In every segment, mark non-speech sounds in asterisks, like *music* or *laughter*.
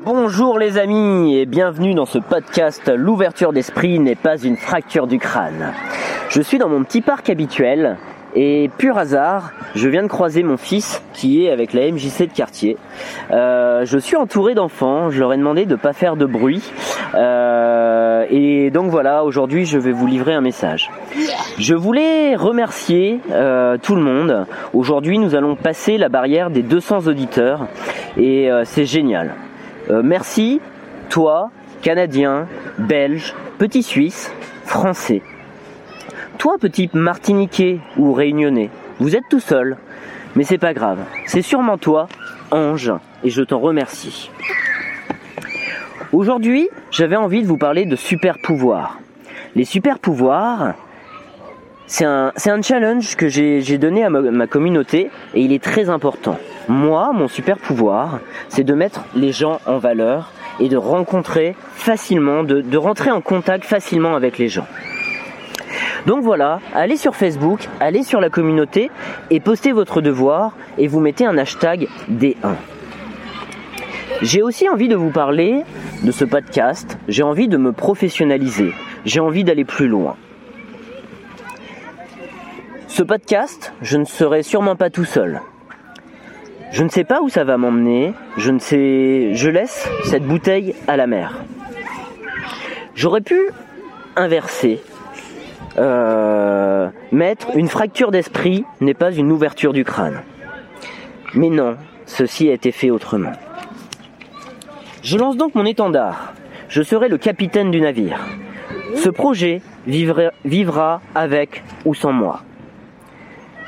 Bonjour les amis et bienvenue dans ce podcast L'ouverture d'esprit n'est pas une fracture du crâne. Je suis dans mon petit parc habituel et pur hasard, je viens de croiser mon fils qui est avec la MJC de quartier. Euh, je suis entouré d'enfants, je leur ai demandé de ne pas faire de bruit. Euh, et donc voilà, aujourd'hui je vais vous livrer un message. Je voulais remercier euh, tout le monde. Aujourd'hui nous allons passer la barrière des 200 auditeurs et c'est génial. Merci, toi, Canadien, Belge, Petit Suisse, Français. Toi, petit Martiniquais ou Réunionnais, vous êtes tout seul, mais c'est pas grave. C'est sûrement toi, ange, et je t'en remercie. Aujourd'hui, j'avais envie de vous parler de super pouvoirs. Les super pouvoirs, c'est un, challenge que j'ai donné à ma, communauté et il est très important. Moi, mon super pouvoir, c'est de mettre les gens en valeur et de rencontrer facilement, de rentrer en contact facilement avec les gens. Donc voilà, allez sur Facebook, allez sur la communauté et postez votre devoir et vous mettez un hashtag D1. J'ai aussi envie de vous parler de ce podcast, j'ai envie de me professionnaliser, j'ai envie d'aller plus loin. Ce podcast, je ne serai sûrement pas tout seul. Je ne sais pas où ça va m'emmener, je ne sais, je laisse cette bouteille à la mer. J'aurais pu inverser euh, mettre une fracture d'esprit n'est pas une ouverture du crâne. Mais non, ceci a été fait autrement. Je lance donc mon étendard. Je serai le capitaine du navire. Ce projet vivra, vivra avec ou sans moi.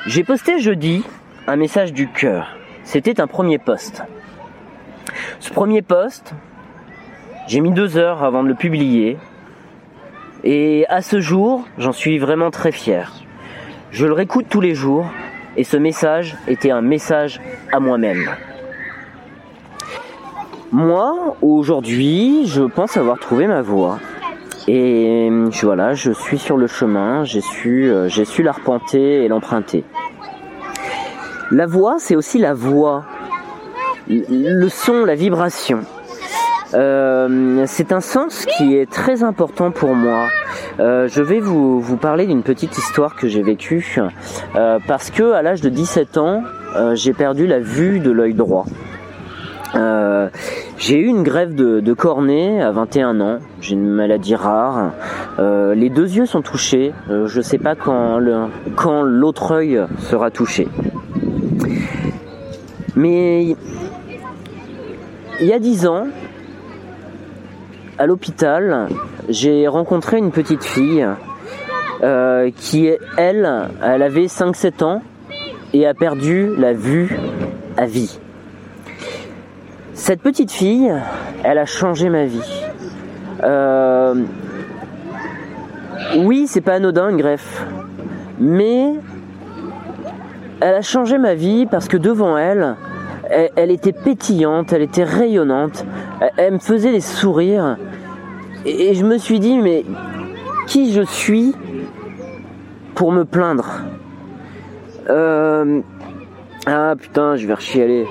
J'ai posté jeudi un message du cœur. C'était un premier poste. Ce premier poste, j'ai mis deux heures avant de le publier et à ce jour, j'en suis vraiment très fier. Je le réécoute tous les jours et ce message était un message à moi-même. Moi, aujourd'hui, je pense avoir trouvé ma voie. Et voilà, je suis sur le chemin, j'ai su, euh, j'ai su l'arpenter et l'emprunter. La voix, c'est aussi la voix, le son, la vibration. Euh, c'est un sens qui est très important pour moi. Euh, je vais vous, parler d'une petite histoire que j'ai vécue euh, parce que à l'âge de 17 ans, j'ai perdu la vue de l'œil droit. j'ai eu une grève de, cornée à 21 ans. J'ai une maladie rare. les deux yeux sont touchés. je ne sais pas quand quand l'autre œil sera touché. Mais il y a 10 ans, à l'hôpital, j'ai rencontré une petite fille euh, qui, elle, elle avait 5-7 ans et a perdu la vue à vie. Cette petite fille, elle a changé ma vie. Euh, oui, c'est pas anodin une greffe, mais elle a changé ma vie parce que devant elle, elle, était pétillante, elle était rayonnante, elle, me faisait des sourires. Et, je me suis dit, mais qui je suis pour me plaindre euh, Ah putain, je vais rechialer.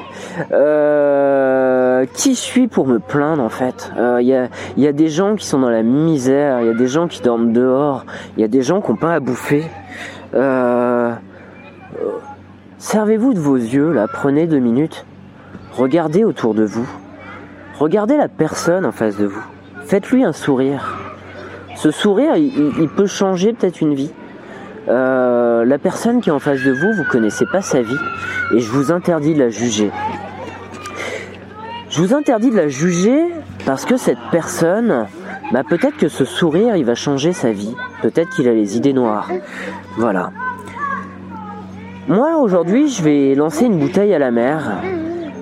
Euh, qui je suis pour me plaindre en fait Il euh, y, a, des gens qui sont dans la misère, il y a des gens qui dorment dehors, il y a des gens qui n'ont pas à bouffer. Euh, Servez-vous de vos yeux, là, prenez deux minutes. Regardez autour de vous. Regardez la personne en face de vous. Faites-lui un sourire. Ce sourire, il, peut changer peut-être une vie. Euh, la personne qui est en face de vous, vous connaissez pas sa vie et je vous interdis de la juger. Je vous interdis de la juger parce que cette personne, bah peut-être que ce sourire, il va changer sa vie. Peut-être qu'il a les idées noires. Voilà. Moi aujourd'hui je vais lancer une bouteille à la mer.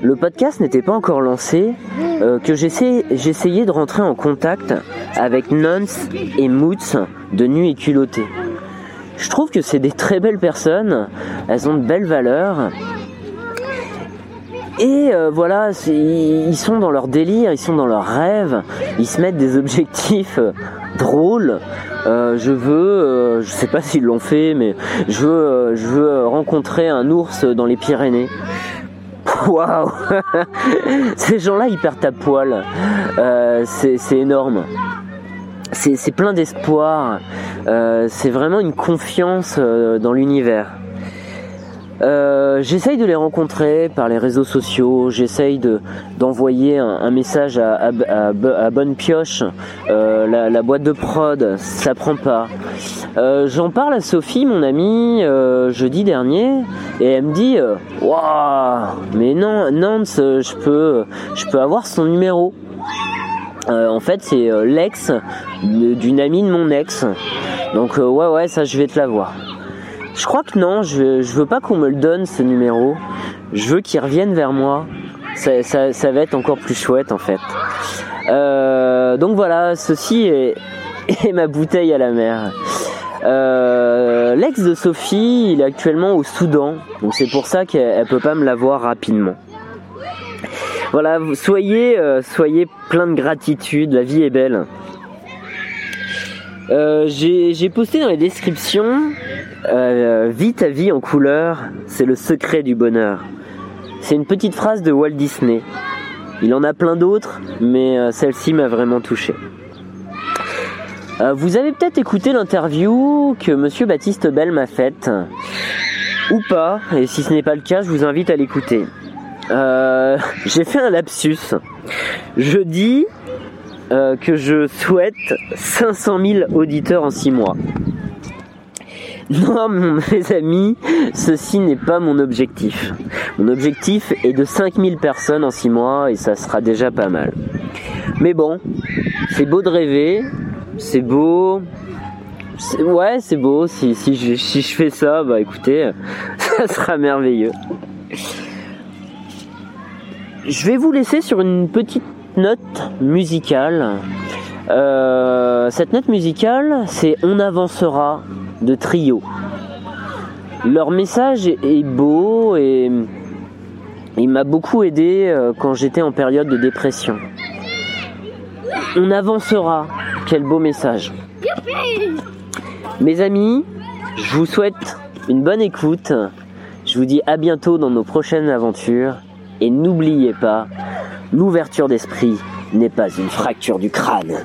Le podcast n'était pas encore lancé, euh, que j'essayais de rentrer en contact avec Nonce et Moots de Nuit et Culotté. Je trouve que c'est des très belles personnes, elles ont de belles valeurs. Et euh, voilà, ils sont dans leur délire, ils sont dans leurs rêves, ils se mettent des objectifs euh, drôles. Euh, je veux, je sais pas s'ils l'ont fait, mais je veux, je veux rencontrer un ours dans les Pyrénées. Waouh *laughs* Ces gens-là, ils perdent à poil. C'est énorme. C'est plein d'espoir. C'est vraiment une confiance dans l'univers. Euh, j'essaye de les rencontrer par les réseaux sociaux, j'essaye de, d'envoyer un, message à, à, Bonne Pioche, euh, la, boîte de prod, ça prend pas. Euh, j'en parle à Sophie, mon amie, jeudi dernier, et elle me dit Waouh, mais non, Nance, je peux, je peux avoir son numéro. en fait, c'est l'ex d'une amie de mon ex. Donc, ouais, ouais, ça, je vais te l'avoir. Je crois que non, je, veux pas qu'on me le donne ce numéro. Je veux qu'il revienne vers moi. Ça, ça, va être encore plus chouette en fait. Euh, donc voilà, ceci *laughs* est, ma bouteille à la mer. Euh, l'ex de Sophie, il est actuellement au Soudan, donc c'est pour ça qu'elle peut pas me l'avoir rapidement. Voilà, soyez, euh, soyez plein de gratitude, la vie est belle. Euh, j'ai posté dans les descriptions euh, Vis ta vie en couleur, c'est le secret du bonheur. C'est une petite phrase de Walt Disney. Il en a plein d'autres, mais euh, celle-ci m'a vraiment touché. Euh, vous avez peut-être écouté l'interview que Monsieur Baptiste Bell m'a faite, ou pas, et si ce n'est pas le cas, je vous invite à l'écouter. *laughs* J'ai fait un lapsus. Je dis euh, que je souhaite 500 000 auditeurs en 6 mois. *laughs* Non, mes amis, ceci n'est pas mon objectif. Mon objectif est de 5000 personnes en 6 mois et ça sera déjà pas mal. Mais bon, c'est beau de rêver, c'est beau. Ouais, c'est beau. Si, si, je, si je fais ça, bah écoutez, *laughs* ça sera merveilleux. Je vais vous laisser sur une petite note musicale. Euh, cette note musicale, c'est On avancera de Trio. Leur message est beau et il m'a beaucoup aidé euh, quand j'étais en période de dépression. On avancera. Quel beau message. Mes amis, je vous souhaite une bonne écoute. Je vous dis à bientôt dans nos prochaines aventures. Et n'oubliez pas, L'ouverture d'esprit n'est pas une fracture du crâne.